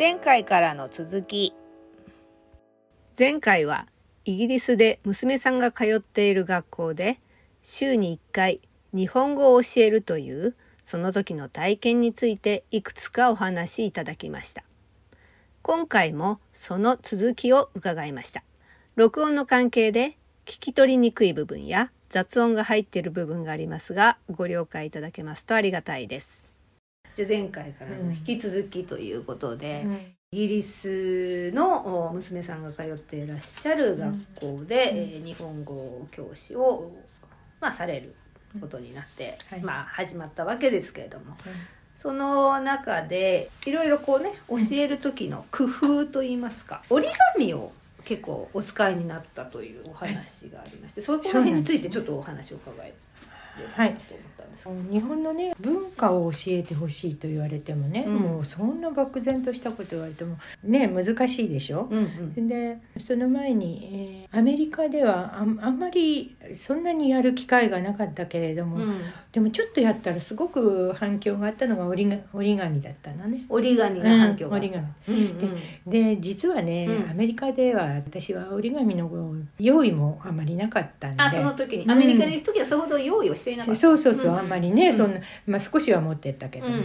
前回からの続き。前回はイギリスで娘さんが通っている学校で週に1回日本語を教えるというその時の体験についていくつかお話しいただきました。今回もその続きを伺いました。録音の関係で聞き取りにくい部分や雑音が入っている部分がありますがご了解いただけますとありがたいです。じゃ前回からの引き続きということで、うん。イギリスの娘さんが通っていらっしゃる学校で、うん、えー、日本語教師を、まあ、されることになって、うん。はい、まあ、始まったわけですけれども、うん、その中でいろいろこうね教える時の工夫といいますか折り紙を結構お使いになったというお話がありまして、そこら辺についてちょっとお話を伺えはい、日本のね文化を教えてほしいと言われてもね、うん、もうそんな漠然としたこと言われてもね難しいでしょ？うんうん、でその前に、えー、アメリカではああんまりそんなにやる機会がなかったけれども、うん、でもちょっとやったらすごく反響があったのが折り折り紙だったのね。折り紙が反響が、折り紙、うんうん、でで実はね、アメリカでは私は折り紙の用意もあまりなかったんで。あその時に。アメリカに行く時はそれほど用意をしていなかった、そうそうそう、あんまりね、そんな、まあ、少しは持ってったけども、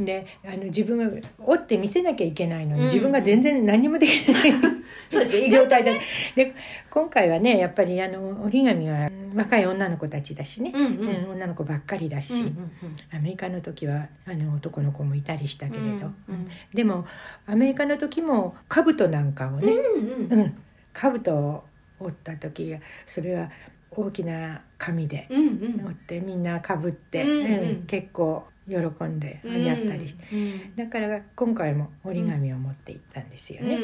であの自分が折って見せなきゃいけないのに、自分が全然何もできない。そうですね。状態でで今回はねやっぱりあの折り紙は若い女の子たちだしね、うんうん、女の子ばっかりだし、うんうんうん、アメリカの時はあの男の子もいたりしたけれど、うんうん、でもアメリカの時も兜なんかをね、うんうん。うん、兜を折った時それは大きな紙で折ってみんなかぶって、うん結構喜んでやったりして、だから今回も折り紙を持って行ったんですよね。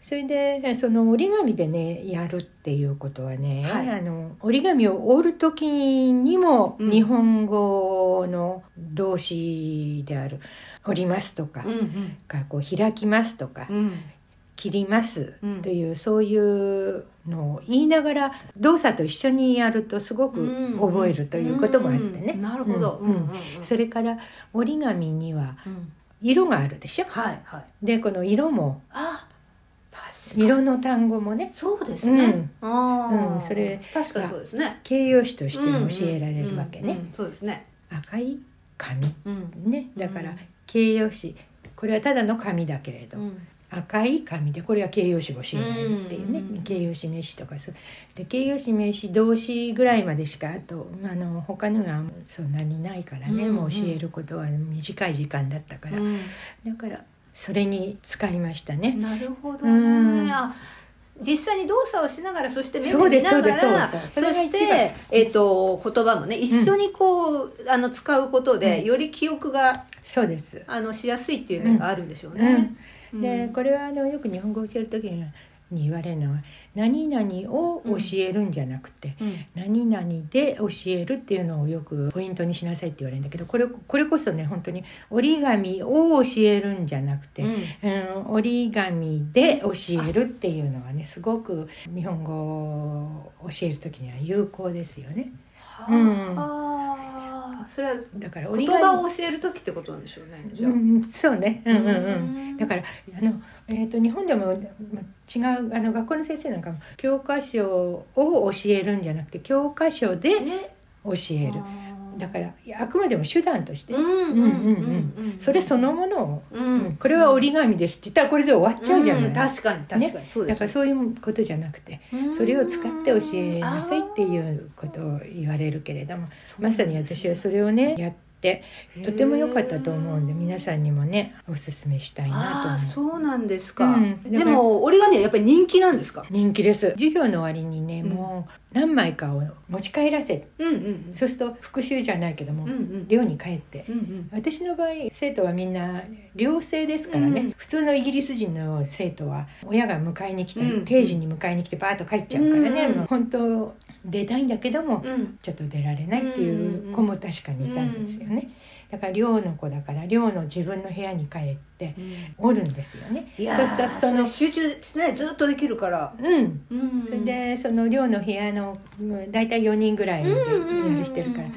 それでその折り紙でねやるっていうことはね、はい、あの折り紙を折る時にも日本語の動詞である「折ります」とか、うんうん、こう開きますとか、切りますという、うん、そういうのを言いながら動作と一緒にやるとすごく覚えるということもあってね。なるほど、それから折り紙には色があるでしょ？はいはい、でこの色もあ色の単語もね。そうですね、うん、うん、それ確かにそうですね。形容詞として教えられるわけね、そうですね。赤い紙、ね。だから形容詞。これはただの紙だけれど、赤い紙でこれは形容詞も知らないっていうね、うん。うん、形容詞名詞とかそう。で形容詞名詞動詞ぐらいまでしかあとあの他のはそんなにないからね、うんうん、もう教えることは短い時間だったから、うん、だからそれに使いましたね。なるほどね、うん。実際に動作をしながらそして目を見ながらそしてえっ、ー、と言葉もね一緒にこう、うん、あの使うことで、より記憶がそうです。あのしやすいっていう面があるんでしょうね。でこれはあのよく日本語を教える時にに言われるのは何々を教えるんじゃなくて、うん、何々で教えるっていうのをよくポイントにしなさいって言われるんだけどこれこれこそね本当に折り紙を教えるんじゃなくて、うん、うん、折り紙で教えるっていうのはねすごく日本語を教える時には有効ですよね。はあ、うんそれはだから言葉を教える時ってことなんでしょうねじゃあ、うん、そうね。うんうんうん。だからあの、えーと、日本でも、ま、違うあの学校の先生なんかも教科書を教えるんじゃなくて教科書で教える。だからあくまでも手段として。それそのものを、うん、これは折り紙ですって言ったらこれで終わっちゃうじゃない、うん、確かに確かに、ね、そうだからそういうことじゃなくてそれを使って教えなさいっていうことを言われるけれどもまさに私はそれをねやってってとても良かったと思うんで皆さんにもねおすすめしたいなと思う。そうなんですか、うん、でも折り紙はやっぱり人気なんですか？人気です。授業の終わりにね、うん、もう何枚かを持ち帰らせ、うんうん、そうすると復習じゃないけども、うんうん、寮に帰って、うんうん、私の場合生徒はみんな寮生ですからね、うん、普通のイギリス人の生徒は親が迎えに来て、うん、定時に迎えに来てバーッと帰っちゃうからね、うんうん、本当出たいんだけども、ちょっと出られないっていう子も確かにいたんですよね。だから寮の子だから寮の自分の部屋に帰っておるんですよね。うん、そしたらその集中ねずっとできるから。うん。うん、それでその寮の部屋の大体4人ぐらいでやるしてるから。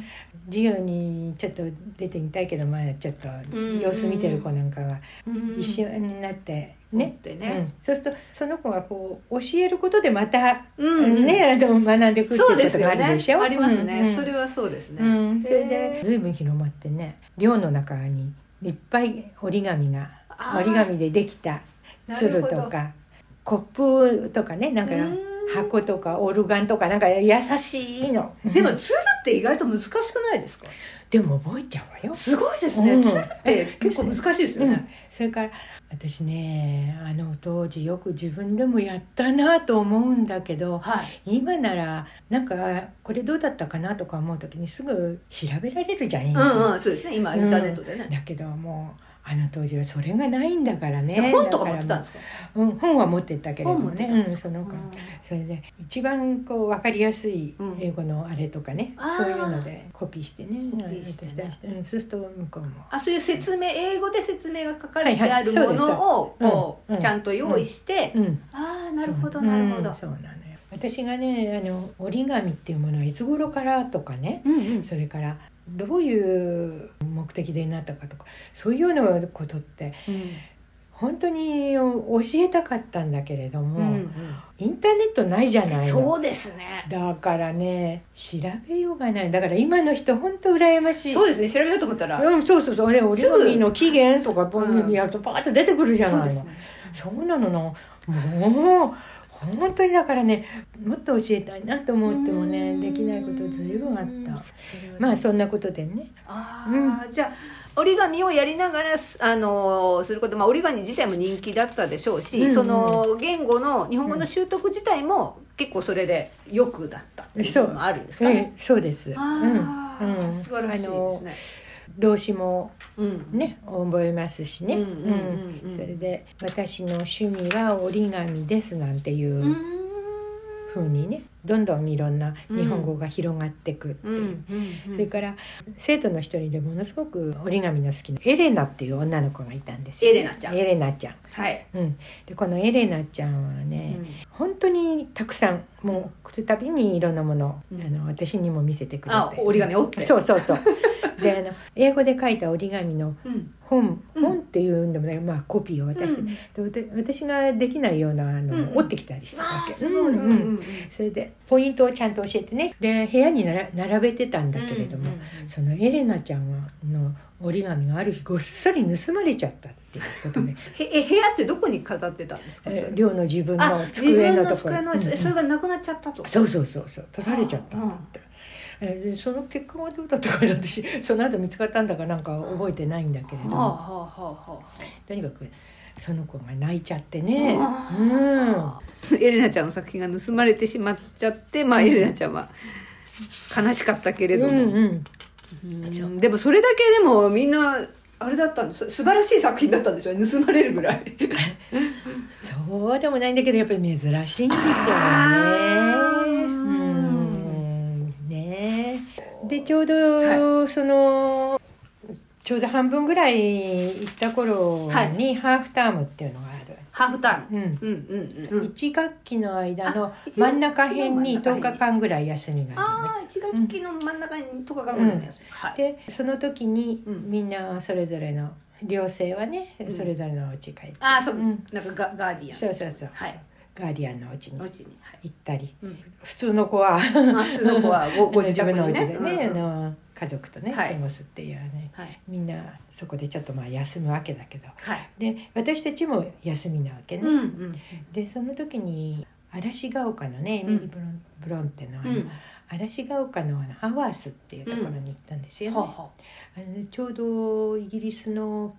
授業にちょっと出てみたいけどまあちょっと様子見てる子なんかが一緒になってね。ね、うん、そうするとその子がこう教えることでまた、うんねあの学んでいくっていうことがあるでしょ、ね、ありますね、うん、それはそうですね、それで随分広まってね寮の中にいっぱい折り紙が折り紙でできた鶴とかコップとかねなんか箱とかオルガンとかなんか優しいの。でも鶴って意外と難しくないですか？でも覚えちゃうわよ。すごいですね、うん、鶴って結構難しいですよね、うん、それから私ねあの当時よく自分でもやったなと思うんだけど、はい、今ならなんかこれどうだったかなとか思う時にすぐ調べられるじゃん、うんうん、そうですね。今インターネットでね、だけどもうあの当時はそれがないんだからね。本とか持ってたんですか？うん、本は持ってたけれどもね。うん、その子、それで一番こう分かりやすい英語のあれとかね、うん、そういうのでコピーしてね。コピーしてね。して、うん、そうすると向こうも。あそういう説明英語で説明が書かれてあるものをこう、ちゃんと用意して、ああなるほどなるほど。そうなのよ。私がねあの折り紙っていうものはいつ頃からとかね、うんうん、それからどういう目的でなったかとかそういうようなことって、うん、本当に教えたかったんだけれども、うんうん、インターネットないじゃないそうですね。だからね調べようがない。だから今の人本当羨ましい。そうですね。調べようと思ったら。うんそうそうそう。あれ折り紙の期限とかやるとパーッと出てくるじゃないの、そう、ね,、なののもう本当にだからねもっと教えたいなと思ってもねできないことずいぶんあった。まあそんなことでね。あ、うん、じゃあ折り紙をやりながらあのすること、まあ、折り紙自体も人気だったでしょうし、うん。うん、その言語の日本語の習得自体も結構それでよくだったっていうのもあるんですかね。そう。です、あうん、素晴らしいですね。動詞もね、うん、覚えますしね、それで「私の趣味は折り紙です」なんていうふうにねどんどんいろんな日本語が広がっていくっていう、それから生徒の一人でものすごく折り紙の好きなエレナっていう女の子がいたんですよ、エレナちゃん。エレナちゃん。はい、うん、でこのエレナちゃんはね、うん、本当にたくさんもう来るたびにいろんなもの,、あの私にも見せてくれて。折り紙折って。そうそうそう。であの英語で書いた折り紙の本、うん、本っていうんでもね、まあ、コピーを渡して、うん、で私ができないようなあの、折ってきたりしたわけ、それでポイントをちゃんと教えてね。で部屋になら並べてたんだけれども、そのエレナちゃんの折り紙がある日ごっそり盗まれちゃったっていうことね。え部屋ってどこに飾ってたんですか寮の自分の机のところ。それがなくなっちゃったと？そうそうそうそう。取られちゃったんだって。えー、その結果はどうだったか私その後見つかったんだかなんか覚えてないんだけれども、はあはあはあ、とにかくその子が泣いちゃってね、うん、エレナちゃんの作品が盗まれてしまっちゃってまあエレナちゃんは悲しかったけれども、うんうん。うん、でもそれだけでもみんなあれだったんです。素晴らしい作品だったんですよ盗まれるぐらい。そうでもないんだけどやっぱり珍しいんですよね。でちょうど、そのちょうど半分ぐらい行った頃にハーフタームっていうのがある。ハーフターム、うん。うんうんうん、1学期の間の真ん中辺に10日間ぐらい休みがあります。あ1学期の真ん中に10日間ぐらいの休み、はい、でその時にみんなそれぞれの寮生はね、それぞれのお家帰って、あそう、うん、なんかガガーディアン。そうそうそう。はいガーディアンのお家に行ったり、普通の子は。普通の子はご 自分のお家でね、あの家族とね、過ごすっていうね、みんなそこでちょっとまあ休むわけだけど、で私たちも休みなわけね、でその時に嵐が丘のねエミリー・ブロン,、ブロンテのあの、嵐が丘のあのハワースっていうところに行ったんですよね、あのちょうどイギリスの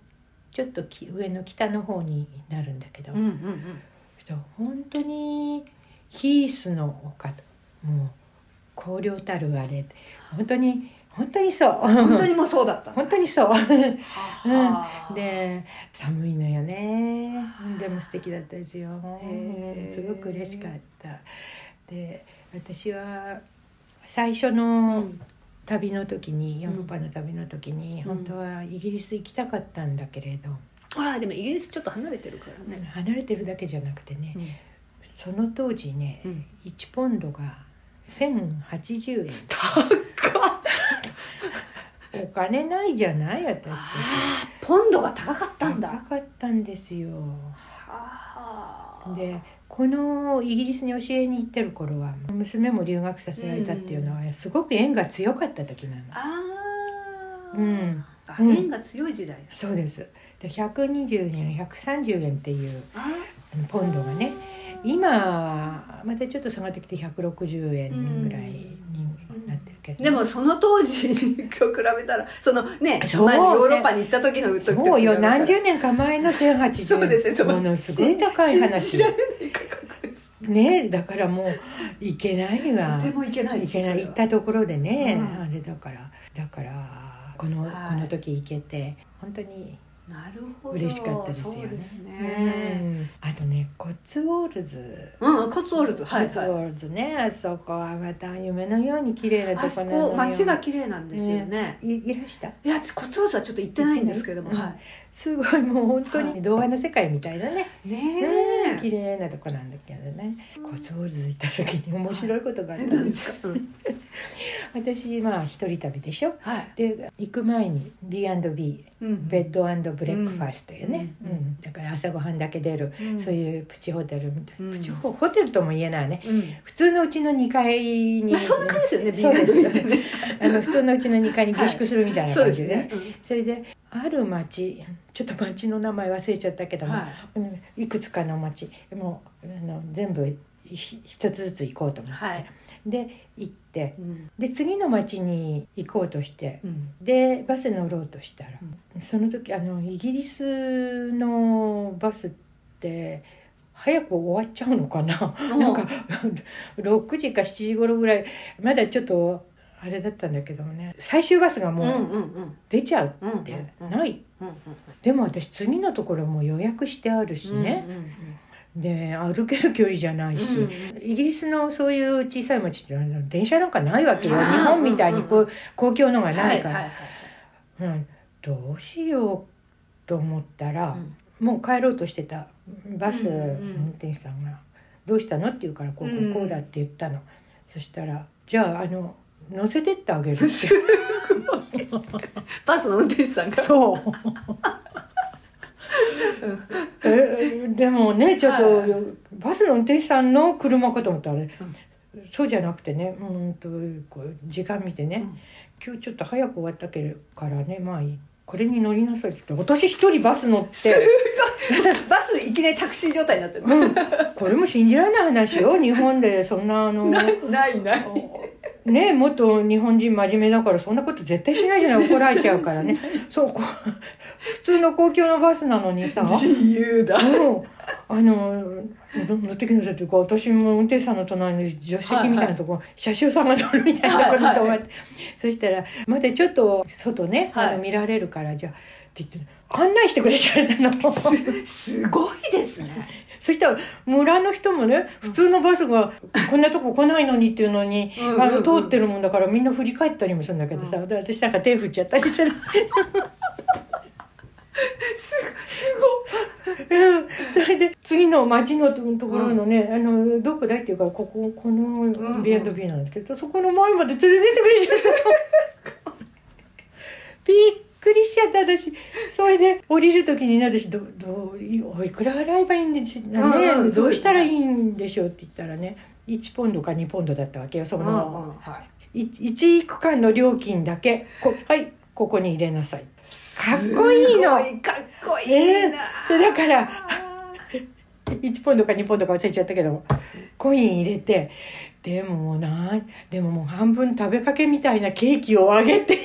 ちょっと上の北の方になるんだけど、うんうんうん人本当にヒースの丘もう荒涼たるあれ。本当に本当にそう。本当にもうそうだった。本当にそう、うん、で寒いのよね。でも素敵だったですよ。すごく嬉しかった。で私は最初の旅の時に、ヨーロッパの旅の時に、本当はイギリス行きたかったんだけれど、ああでもイギリスちょっと離れてるからね。離れてるだけじゃなくてね、うん、その当時ね、うん、1ポンドが1080円。高っ。お金ないじゃない私たち。ポンドが高かったんだ。高かったんですよ。でこのイギリスに教えに行ってる頃は娘も留学させられたっていうのはすごく縁が強かった時なの。ああ、うん。縁が強い時代、そうです。で120円130円っていうポンドがね。今またちょっと下がってきて160円ぐらいになってるけど、でもその当時に比べたらそのねそうヨーロッパに行った時の時そうよ。何十年か前の1080円そうですものすごい高い話。ねだからもう行けないわ。とても行けない。行けない。行ったところでね、うん、あれだから。だからこの、はい、この時行けて本当になるほど嬉しかったですよね。ねうん、あとねコツウォールズ。うんコツウォールズ。コツウォールズね、あそこはまた夢のように綺麗なとこなのよ。街が綺麗なんですよね。ねいいらした？いやコツウォールズはちょっと行ってないんですけども、はい。すごいもう本当に童話の世界みたいなね。ねえ、綺麗なとこなんだけどね。コツウォールズ行った時に面白いことがあったんですか？私まあ一人旅でしょ？はい、で行く前に B&B、うん、ベッドブレックファーストよね、うん、うん、だから朝ごはんだけ出る、うん、そういうプチホテルみたいな、プチホホテルとも言えないね、普通のうちの2階に、まあ、そんな感じですよねそうですね。あの普通のうちの2階に下宿するみたいな感じでね、はい、それである町ちょっと町の名前忘れちゃったけども、はい、いくつかの町もうあの全部一つずつ行こうと思って、はい、で行って、うん、で次の町に行こうとして、うん、でバス乗ろうとしたら、うん、その時あのイギリスのバスって早く終わっちゃうのかな？なんか6時か7時頃ぐらい。まだちょっとあれだったんだけどね。最終バスがもう出ちゃうってない。でも私次のところも予約してあるしね、で歩ける距離じゃないし、うん、イギリスのそういう小さい町って電車なんかないわけよ、日本みたいにこう公共のがないから、うん、どうしようと思ったら、うん、もう帰ろうとしてたバスの運転手さんが「どうしたの?」って言うから「こうこうだ」って言ったの、そしたら「じゃああの乗せてってあげる」って。バスの運転手さんが。そうえでもねちょっと、はい、バスの運転手さんの車かと思ったら、うん、そうじゃなくてねうんとこう時間見てね、うん、今日ちょっと早く終わったけからねまあこれに乗りなさいって私一人バス乗ってバスいきなりタクシー状態になってる、うん、これも信じられない話よ日本で。そんなあのない ない。ないねもっと日本人真面目だからそんなこと絶対しないじゃない。怒られちゃうからね。そう普通の公共のバスなのにさ。自由だ、うん、あの乗ってきなさいっていうか私も運転手さんの隣の助手席みたいなとこ、はいはい、車掌さんが乗るみたいなところに止まって、はいはい、そしたらまだちょっと外ね、はい、あの見られるからじゃあって言って案内してくれちゃったの。すごいですね。そしたら村の人もね普通のバスがこんなとこ来ないのにっていうのに、あの通ってるもんだからみんな振り返ったりもするんだけどさ、私なんか手振っちゃったりする。すすごうん、それで次の町のところのね、うん、あのどこだいっていうかこここの B&B なんですけど、うんうん、そこの前まで連れてってくれちゃったび っくりしちゃった。私それで降りる時に私どどおいくら払えばいいんでしょうね、どうしたらいいんでしょうって言ったらね1ポンドか2ポンドだったわけよその、はい、1区間の料金だけこはいここに入れなさい。かっこいいの。かっこいいえー、それだから 1ポンドか2ポンドか忘れちゃったけどコイン入れてでもなでももう半分食べかけみたいなケーキをあげて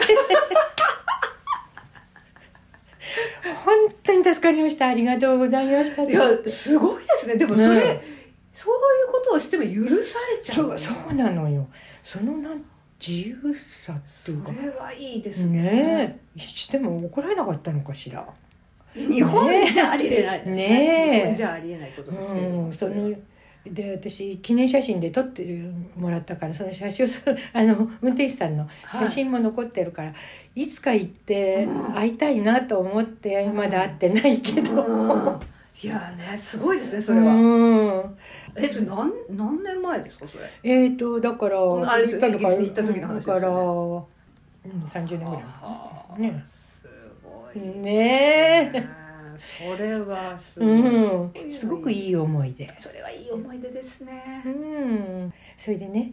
本当に助かりました。ありがとうございました。いやすごいですね。でもそれ、ね、そういうことをしても許されちゃう、そうそうなのよ。そのなん自由さっていうか。それはいいですね。ねしても怒られなかったのかしら。日本じゃありえないね。ね日本じゃありえないことですけど、うん、そので私記念写真で撮ってもらったからその写真を あの運転手さんの写真も残ってるから、はい、いつか行って会いたいなと思って、まだ会ってないけど、うん。いやねすごいですねそれは、うん、えそれ何何年前ですかそれ？えっ、ー、とだからあれですよね行った時の話ですよ、ね、だからうん、30年ぐらい前。ね。すごい。ねえそれはすごい、うん、すごくいい思い出。それはいい思い出ですね。うん。それでね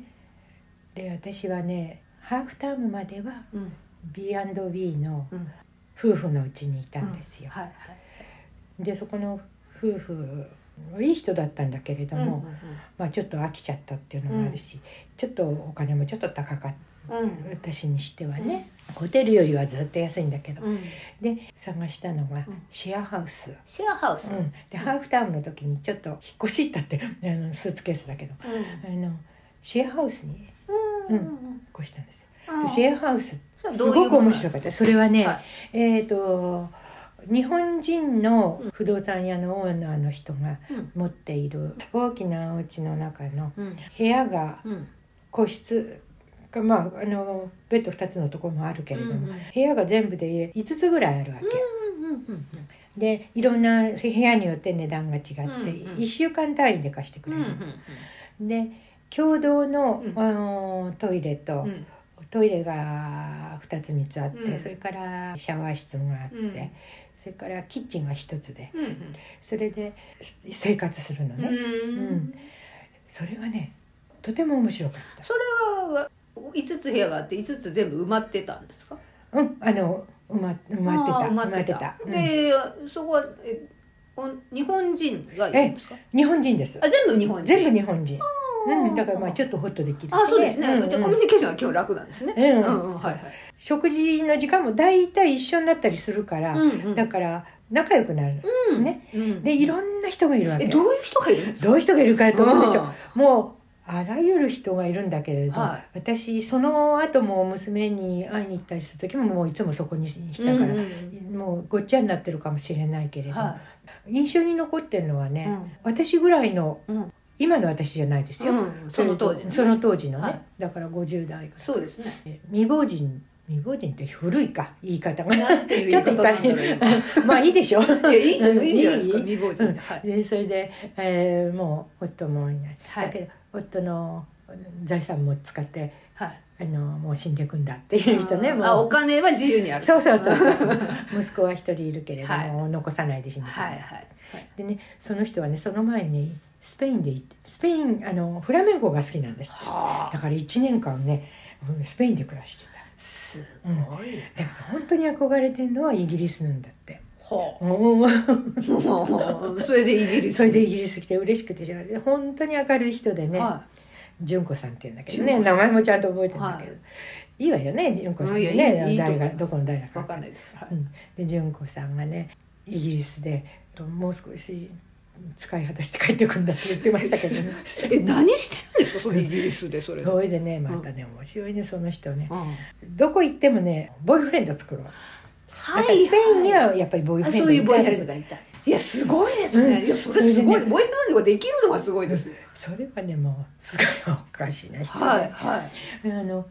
で私はねハーフタームまではうん。B&B のうん。夫婦のうちにいたんですよ、はいはいでそこの夫婦いい人だったんだけれども、うんまあ、ちょっと飽きちゃったっていうのもあるし、ちょっとお金もちょっと高かったうん。私にしてはね、ホテルよりはずっと安いんだけど、うん。で探したのがうん。シェアハウス、シェアハウス、うん、でハーフタームの時にちょっと引っ越し行ったってあのスーツケースだけど。あのシェアハウスにうん。越したんですよ。うシェアハウスすごく面白かった。それはね、はい。えっ、と日本人の不動産屋のオーナーの人がうん。持っている大きなお家の中のうん。部屋がうん。個室がまああのベッド2つのところもあるけれども、うんうん。部屋が全部で5つぐらいあるわけ。うんうんでいろんな部屋によって値段が違って、うんうん。1週間単位で貸してくうんれるの、で共同の、うん。あのトイレと、うん。トイレが2つ3つあって、うん。それからシャワー室があって、うん。それからキッチンが1つでうんうん。それで生活するのね、うん。うん。それがねとても面白かっそれは5つ部屋があって5つ全部埋まってたんですか？たうんあの埋ま埋まってた埋まってた。うん。でそこはえお日本人がいるんですか？日本人です。あ全部日本人？全部日本人。うん、だからまあちょっとホッとできるし、あそうですね、うん。うんじゃあコミュニケーションは今日楽なんですね。うん。うんうんはいはい。食事の時間も大体一緒になったりするから、うんうん。だから仲良くなる、うん。ね。うん。でいろんな人がいるわけ。えどういう人がいるどういう人がいるかと思うでしょ、うん。もうあらゆる人がいるんだけれど、は私その後も娘に会いに行ったりする時ももういつもそこにしたから、うんうんもうごっちゃになってるかもしれないけれど、は印象に残ってるのはね、うん。私ぐらいのうん。今の私じゃないですよ、うんその当時のね。その当時のね、はい。だから50代がそうですね。未亡人未亡人って古いか言い方がちょっと言い方いなんだろうか まあいいでしょ。いやいいいいんじゃないですか。い い未亡人で。はい。でそれで、えーもう夫もいない、はい。だけど夫の財産も使ってはい。あのもう死んでいくんだっていう人ねもう。あお金は自由にある。そうそうそう 息子は一人いるけれども、はい。残さないで死んでいくんだ、はいはいはい。でねその人はねその前にスペインで行ってスペインあのフラメンコが好きなんです。はあ。だから1年間ねうんスペインで暮らしてた。すごい。だから本当に憧れてるのはイギリスなんだって。はう。それでイギリスそれでイギリス来て嬉しくてしょうがない本当に明るい人でねは純子さんっていうんだけどね名前もちゃんと覚えてるんだけど、、はい。いわよね純子さんね。どこの誰だか。いわかんないです。はい。うん、で純子さんがねイギリスでともう少し使い果たして帰ってくるんだって言ってましたけどね。え何してるんですか？そのイギリスでそれ。それでねまたね面白いねその人ね。うん。どこ行ってもねボーイフレンド作るわはだからスペインにはやっぱりボーイフレンドあそういうボーイフレンいドがいた。いやすごいですね、うん。いやそれすごい、ねボーイフレンドができるのがすごいです、それはねもうすごいおかしな人で、はいはい。あの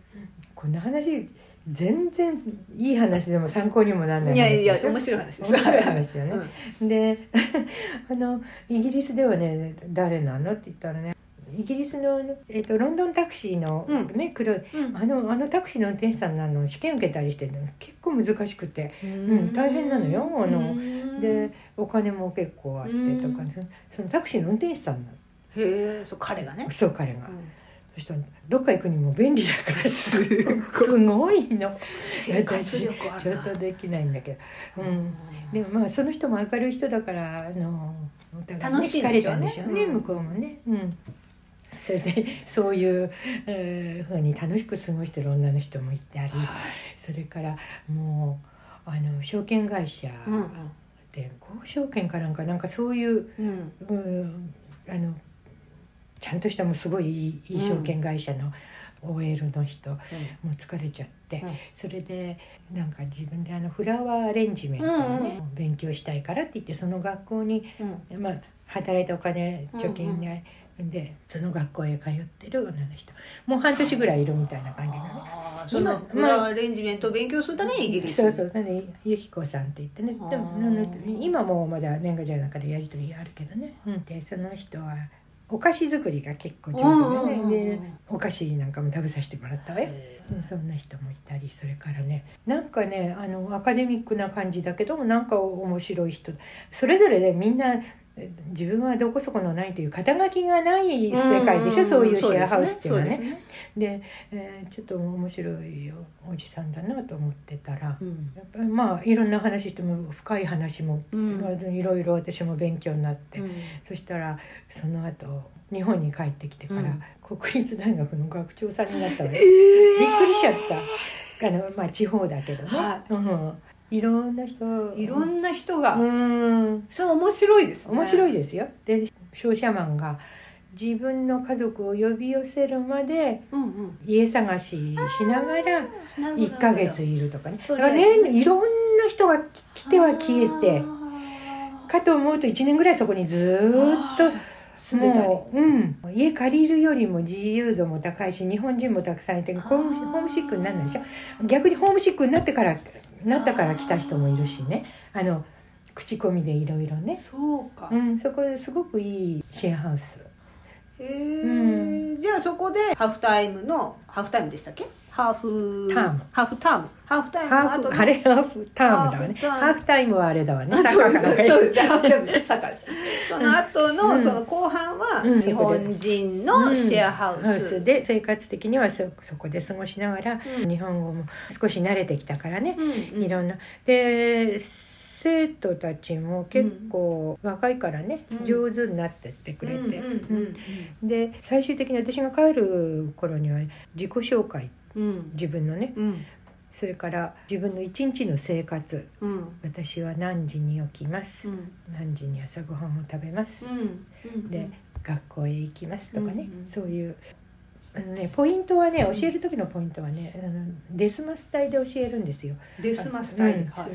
こんな話全然いい話でも参考にもならないいやいや面白い話です。面白い話よね。うん。で あのイギリスではね誰なのって言ったらねイギリスの、えっとロンドンタクシーの、うん。ね黒いうん。あのあのタクシーの運転手さんなの試験受けたりしてるの。結構難しくて。うん。大変なのよ。あのうんでお金も結構あってとか、うん。そのタクシーの運転手さんなへえそう彼がね。の、そう彼が、うん。そしたらどっか行くにも便利だからす ごいの。ちょっとできないんだけど、うん、でもまあその人も明るい人だからあの楽しいんでしょうねね、うん。向こうもね。うんそれでそういう、えー、ふうに楽しく過ごしてる女の人もいたりそれからもうあの証券会社うんうん。で高証券かなんかなんかそういう、うん。うん、あのちゃんとしたもうすごいいいいい証券会社の OL の人、もう疲れちゃって、うん。それでなんか自分であのフラワーアレンジメントをね、勉強したいからって言ってその学校に、うん。まあ、働いたお金貯金で、でその学校へ通ってる女の人。もう半年ぐらいいるみたいな感じだね。そのフラアレンジメントを勉強するためにイギリスそうそうそれでゆきこさんって言ってね。でも今もまだ年賀状の中でやり取りあるけどね、うん、でその人はお菓子作りが結構上手でね。でお菓子なんかも食べさせてもらったわよ。そんな人もいたりそれからね。なんかねあのアカデミックな感じだけどもなんか面白い人。それぞれでみんな自分はどこそこのないという肩書きがない世界でしょ、うそういうシェアハウスっていうのはね。で、ね、えー、ちょっと面白いおじさんだなと思ってたら、うん、やっぱりまあいろんな話しても深い話も、うん、いろいろ私も勉強になって、うん、そしたらその後日本に帰ってきてから、国立大学の学長さんになったわ、えー、びっくりしちゃった。あのまあ地方だけどね。はい、うんいろんな人。いろんな人が。うん。それ面白いですね。面白いですよ。で商社マンが自分の家族を呼び寄せるまで家探ししながら1か月いるとかね。だからねいろんな人が来ては消えてかと思うと1年ぐらいそこにずっともう、うん、家借りるよりも自由度も高いし日本人もたくさんいてホームシックにならないでしょ。逆にホームシックになってからなったから来た人もいるしね。あの口コミでいろいろね。そうか、うん、そこですごくいいシェアハウスへえ、うん、じゃあそこでハーフタイムのハーフタイムでしたっけ？ハーフ。ターム。ハーフターム。ハーフタイムの後あれハーフタームだわね。ハーフタイム。はあれだわね。サッカーかなんかそうです。ハーフタイムサッカーです。その後の、うん、その後半は日本人のシェアハウス、うん、ハウスで生活的にはそそこで過ごしながら、日本語も少し慣れてきたからね、いろんな。で生徒たちも結構若いからね、うん、上手になってってくれて。で最終的に私が帰る頃には自己紹介、うん、自分のね、うん、それから自分の一日の生活、私は何時に起きます、何時に朝ごはんを食べます、で学校へ行きますとかね、そういうあのね、ポイントはね教える時のポイントはね、あのデスマス隊で教えるんですよ。デスマス隊、うん。はい、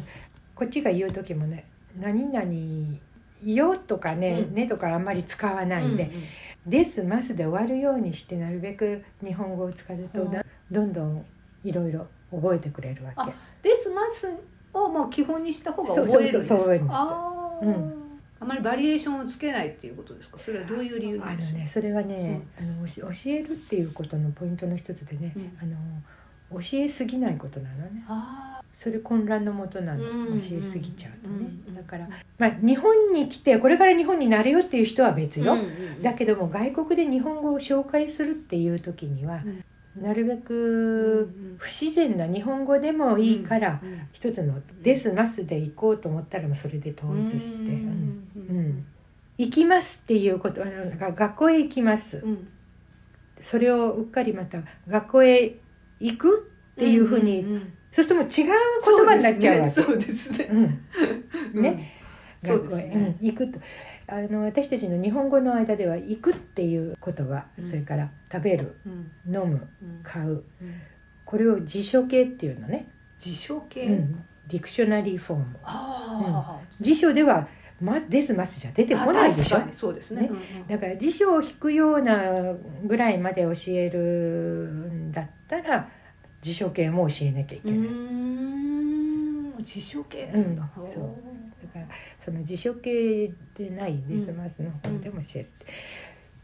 こっちが言う時もね「何々よ」とかね「ね」とかあんまり使わないで「です」「ます」で終わるようにしてなるべく日本語を使うとどん。どんいろいろ覚えてくれるわけ。です」「ます」をまあ基本にした方が覚えるんですそうそうそうあ,、うん、あまりバリエーションをつけないっていうことですか？それはどういう理由なんですか？あのねそれはね、うん、あの教えるっていうことのポイントの一つでね、うん、あの教えすぎないことなのね。あそれ混乱のもとなの、教えすぎちゃうとね、だから、まあ、日本に来てこれから日本になるよっていう人は別よ、だけども外国で日本語を紹介するっていう時には、なるべく不自然な日本語でもいいから、一つの「ですます」で行こうと思ったらそれで統一して、うん行きますっていうことは学校へ行きます、それをうっかりまた学校へ行くっていうふうにそうするともう違う言葉になっちゃうわけ。そうですね。うん、ね。学校へ、うん、行くと。あの私たちの日本語の間では「行く」っていう言葉、それから「食べる」飲む」買う、これを辞書形っていうのね。辞書形、ディクショナリーフォーム、辞書では「ま」「です」「ます」じゃ出てこないでしょ。そうですね。だから辞書を引くようなぐらいまで教えるんだったら「辞書形も教えなきゃいけない。辞書形うん、そう。だからその辞書形でないデスマスの方でも教える。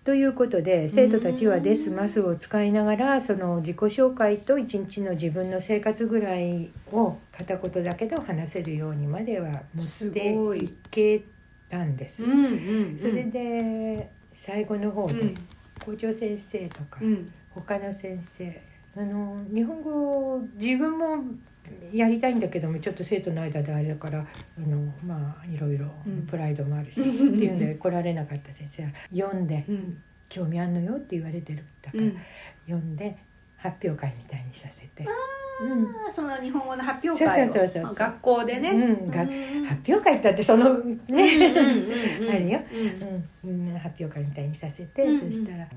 ということで生徒たちはデスマスを使いながらその自己紹介と一日の自分の生活ぐらいを片言だけど話せるようにまでは持ってい。けたんです。うんうんうん、それで最後の方で校長先生とか、他の先生あの日本語自分もやりたいんだけどもちょっと生徒の間であれだからあのまあいろいろプライドもあるし、うん、っていうんで来られなかった先生は読んで、うん、興味あんのよって言われてるだから、うん、読んで発表会みたいにさせて。うん、その日本語の発表会を。そうそうそう学校でね、うん、が発表会ってってそのね。あるよ、うん。発表会みたいにさせて、そしたら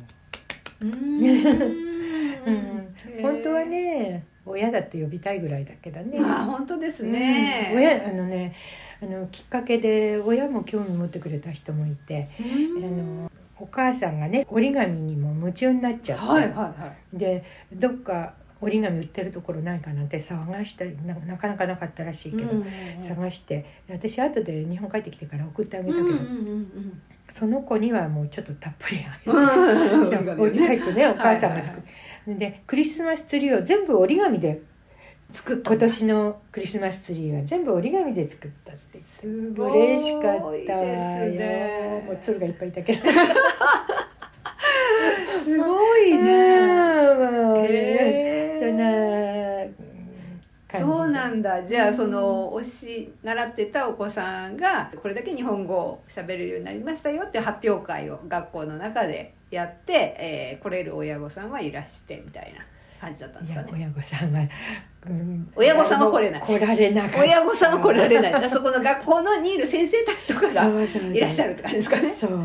うん、本当はね親だって呼びたいぐらいだけどね。あ本当ですね、うん、親あのねあのきっかけで親も興味持ってくれた人もいて、あのお母さんがね折り紙にも夢中になっちゃって、はいはいはい、でどっか折り紙売ってるところないかなんて探したりなかなかなかったらしいけど、うんうんうん、探して私後で日本帰ってきてから送ってあげたけど、うんうんうんうん、その子にはもうちょっとたっぷりあげて、お家帰ってね お母さんが作って、でクリスマスツリーを全部折り紙で作った。今年のクリスマスツリーは全部折り紙で作ったって。すごい嬉しかったですねもう鶴がいっぱいいたけど。すごいね、へそんなそうなんだ。じゃあその教し習ってたお子さんがこれだけ日本語を喋れるようになりましたよっていう発表会を学校の中でやって、えー、来れる親御さんはいらしてみたいな感じだったんですかね。親御さんはうん、親御さんは来れない。来られな親御さんは来られない。そこの学校のにいる先生たちとかがいらっしゃるって感じですかね。そう。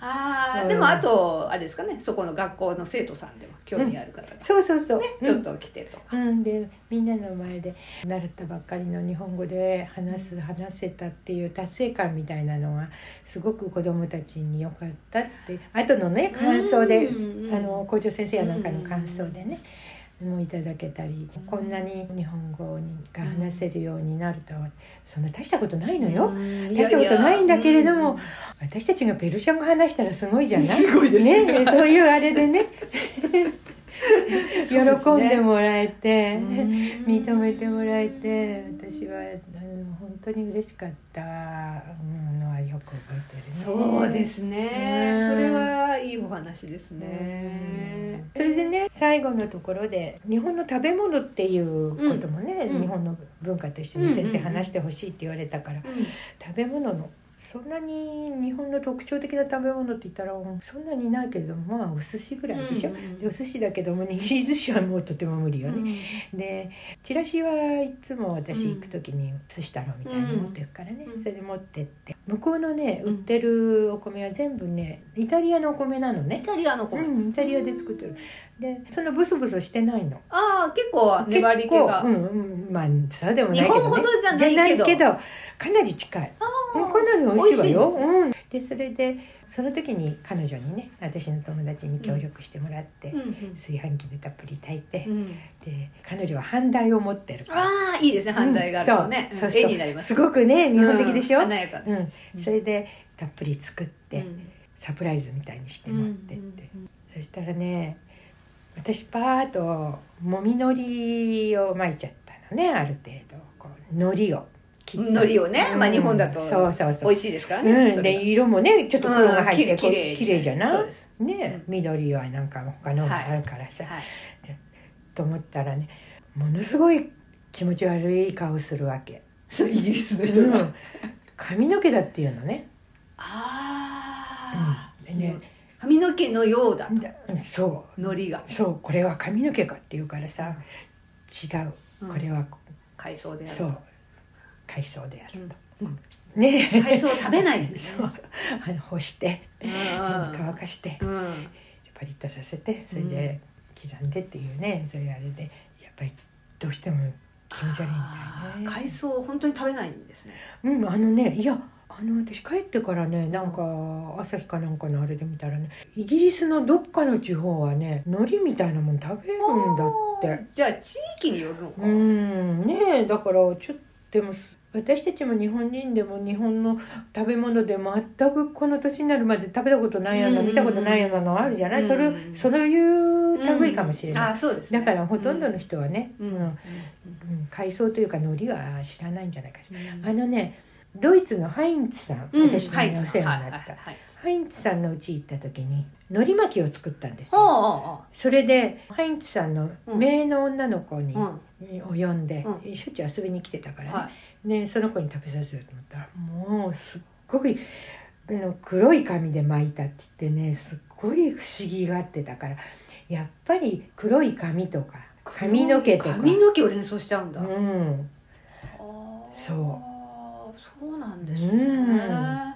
ああでもあとあれですかね。そこの学校の生徒さんでも興味ある方が、うん、そうそう。そう、ね、ちょっと来てとか、うん、でみんなの前で習ったばっかりの日本語で話す話せたっていう達成感みたいなのはすごく子どもたちに良かったって。後のね感想で、あの校長先生やなんかの感想でね、もいただけたりこんなに日本語が話せるようになるとはそんな大したことないのよ。大したことないんだけれども私たちがペルシャ語話したらすごいじゃない？すごいですね。ねそういうあれで ね。喜んでもらえて、ね、認めてもらえて私は本当に嬉しかったのはよく覚えてるね。そうですね。それはいいお話ですね。それでね最後のところで日本の食べ物っていうこともね、うん、日本の文化と一緒に先生話してほしいって言われたから、うん、食べ物のそんなに日本の特徴的な食べ物って言ったらそんなにないけれどもまあお寿司ぐらいでしょ、うんうん、でお寿司だけども握り寿司はもうとても無理よね、うん、でチラシはいつも私行く時に寿司太郎みたいに持っていくからね、うん、それで持ってって。向こうのね売ってるお米は全部ねイタリアのお米なのね。イタリアの米、うん、イタリアで作ってる。でそんなブスブスしてないの。ああ結構粘り気が。うんうんまあそうでもないけど、ね、日本ほどじゃないけど。かなり近い。か美味しいわよ。でうん、でそれでその時に彼女にね私の友達に協力してもらって、うん、炊飯器でたっぷり炊いて、うん、で彼女は半台を持ってるから。ああいいですね。半台があるとね、そう。絵になります。すごくね日本的でしょ、華やかうん、それでたっぷり作って、サプライズみたいにして持ってって、そしたらね私パーッともみのりを巻いちゃったのねある程度。こう海苔を。海苔をね、まあ日本だと美味しいですからね、うん、で色もねちょっと黒が入ってきれいじゃない？ね、緑はなんか他のがあるからさ、はい。と思ったらねものすごい気持ち悪い顔するわけ。そうイギリスの人が、髪の毛だっていうのね。ああ、うん、ね。髪の毛のようだと。そう。海苔が。そうこれは髪の毛かっていうからさ違う。これは、海藻であるそう海藻であると。うん。ね。海藻を食べない あの干して、乾かして、パリッとさせてそれで刻んでっていうねそういうあれでやっぱりどうしても気持ち悪いみたいね。海藻を本当に食べないんですね。うんあのねいやあの私帰ってからねなんか朝日かなんかのあれで見たらねイギリスのどっかの地方はね海苔みたいなもん食べるんだって。じゃあ地域によるのか。うんねだからちょっとでも私たちも日本人でも日本の食べ物で全くこの年になるまで食べたことないような、見たことないようなのあるじゃない、それそういう類かもしれない、あそうです、だからほとんどの人はね、うん。海藻というか海苔は知らないん。じゃないかしら、あのねドイツのハインツさん、私のお世話になったハインツさん。のうち行った時に海苔巻きを作ったん。ですよそれでハインツさん。の姪の女の子に、を呼んで、しょっちゅう遊びに来てたからね、でその子に食べさせると思ったらもうすっごくあの黒い紙で巻いたって言ってねすっごい不思議がってたからやっぱり黒い紙とか髪の毛とか。髪の毛を連想しちゃうんだ。うん。そう。そうなんですね、うん、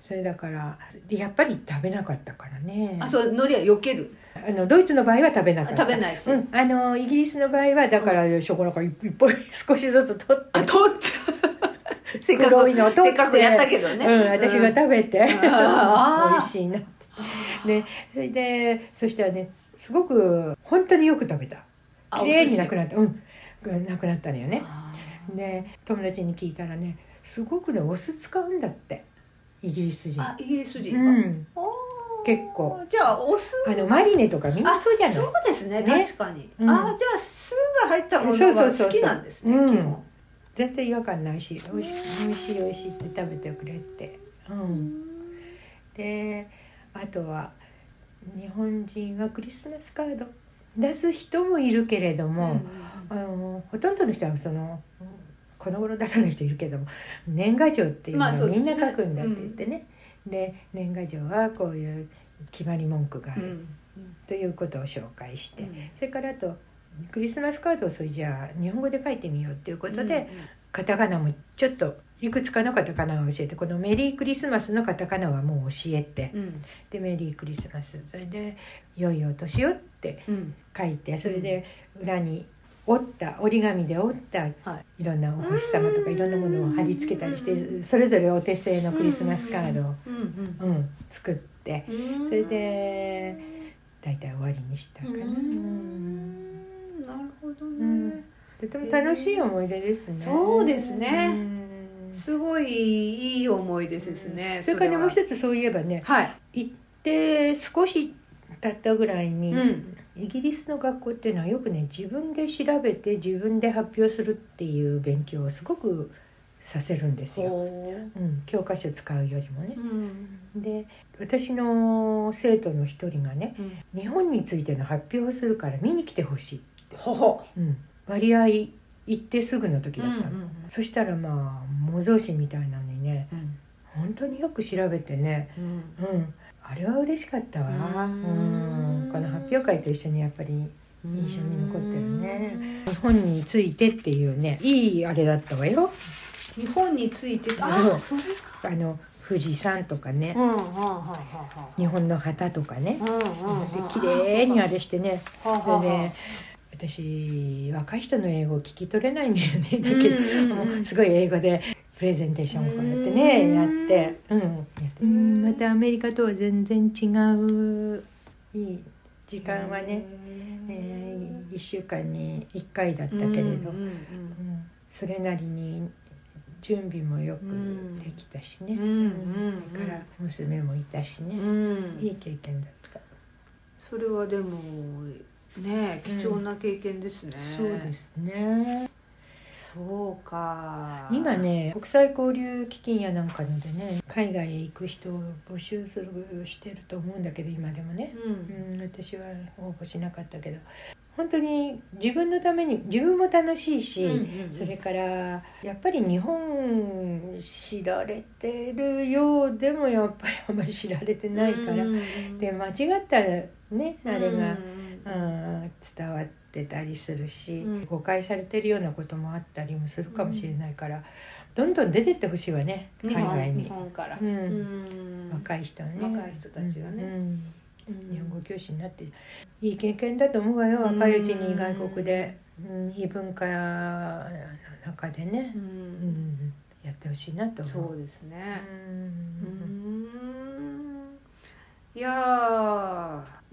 それだからやっぱり食べなかったからね。あそう海苔は避けるあのドイツの場合は食べなかった。食べないし、うん、あのイギリスの場合はだからしょこらかいっぱい 少しずつ取って。あ取って せっかくせっかくやったけどね、うん、私が食べて、うん、美味しいなって。でそれでそしたらねすごく本当によく食べた。綺麗になくなった。うん。なくなったのよね。で友達に聞いたらねすごくねお酢使うんだって。イギリス人。あイギリス人、うん、結構。じゃあお酢。あのマリネとかみんなそうじゃない？そうですねね？確かに、うん。あじゃあ酢が入ったもそうのがそうそうそう。好きなんですねうん。基本。全然違和感ないし美味しい美味しい美味しいって食べてくれって。うん。であとは日本人はクリスマスカード出す人もいるけれども、あのほとんどの人はそのこの頃出さない人いるけども年賀状っていうのをみんな書くんだって言ってね、で年賀状はこういう決まり文句がある。うん。ということを紹介して、うん。それからあとクリスマスカードをそれじゃあ日本語で書いてみようっていうことで、カタカナもちょっといくつかのカタカナを教えてこの「メリークリスマス」のカタカナはもう教えて。うん。うんで「メリークリスマス」それで「良いお年を」ってうん。書いてそれで裏に折った折り紙で折ったはい。いろんなお星様とかいろんなものを貼り付けたりしてそれぞれお手製のクリスマスカードを、うんうん、作ってうん。それで大体終わりにしたかな。なるほどうん。ね、とても楽しい思い出ですね。そうですね。うん。すごいいい思い出ですね、それからねは。もう一つそういえばねはい、行って少し経ったぐらいに、うん。イギリスの学校っていうのはよくね自分で調べて自分で発表するっていう勉強をすごくさせるんですよ。ほう。ん、教科書使うよりもね。う。うん。で私の生徒の一人がねうん。日本についての発表をするから見に来てほしい、ほほう。ん、割合行ってすぐの時だったの。うんうん。そしたらまあ模造紙みたいなのにねうん。本当によく調べてね。うん。うんあれは嬉しかったわ。ううん。ん。この発表会と一緒にやっぱり印象に残ってるね。日本についてっていうねいいあれだったわよ。日本についてあそれか。あの富士山とかね。日本の旗とかね。あはあうんうん。で綺麗にあれしてね。それで私若い人の英語聞き取れないんだよね。だけど、うんうんうん。もうすごい英語でプレゼンテーションをこうやってねうん。やって、うん、やって。うん。またアメリカとは全然違う。いい時間はね、えー、1週間に1回だったけれど、それなりに準備もよくできたしね、うんうんうん。それから娘もいたしね、うん。いい経験だった。それはでもね貴重な経験ですね、そうですねそうか。今ね国際交流基金やなんかのでね海外へ行く人を募集するしてると思うんだけど今でもね、うん。うん、私は応募しなかったけど。本当に自分のために自分も楽しいし、それからやっぱり日本知られてるようでもやっぱりあんまり知られてないから、うんで間違ったねあれが、うんうん、伝わってたりするし、うん。誤解されてるようなこともあったりもするかもしれないから、どんどん出てってほしいわね海日本日外に、本から、うん。うん。若い人はね。若い人たちがね。うん。うん。日本語教師になっていい経験だと思うわようん。若いうちに外国で、うん、異文化の中でね。う、うん。ん、やってほしいなと思う。そうですね。ううんん。いやー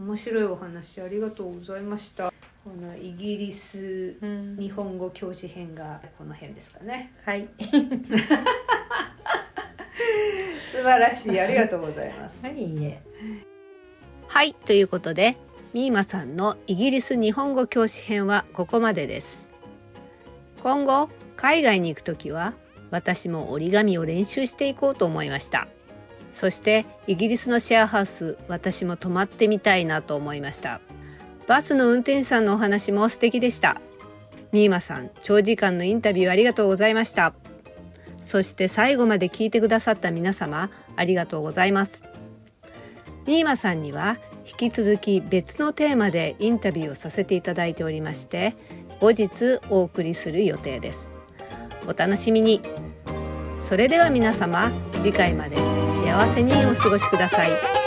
面白いお話ありがとうございました。このイギリスうん。日本語教師編がこの辺ですかね。はい、素晴らしい。ありがとうございます。はい、いいえ。はいということでミーマさんのイギリス日本語教師編はここまでです。今後海外に行くときは私も折り紙を練習していこうと思いましたそしてイギリスのシェアハウス私も泊まってみたいなと思いました。バスの運転手さんのお話も素敵でした。ミーマさん長時間のインタビューありがとうございました。そして最後まで聞いてくださった皆様ありがとうございます。ミーマさんには引き続き別のテーマでインタビューをさせていただいておりまして後日お送りする予定です。お楽しみに。それでは皆様次回まで幸せにお過ごしください。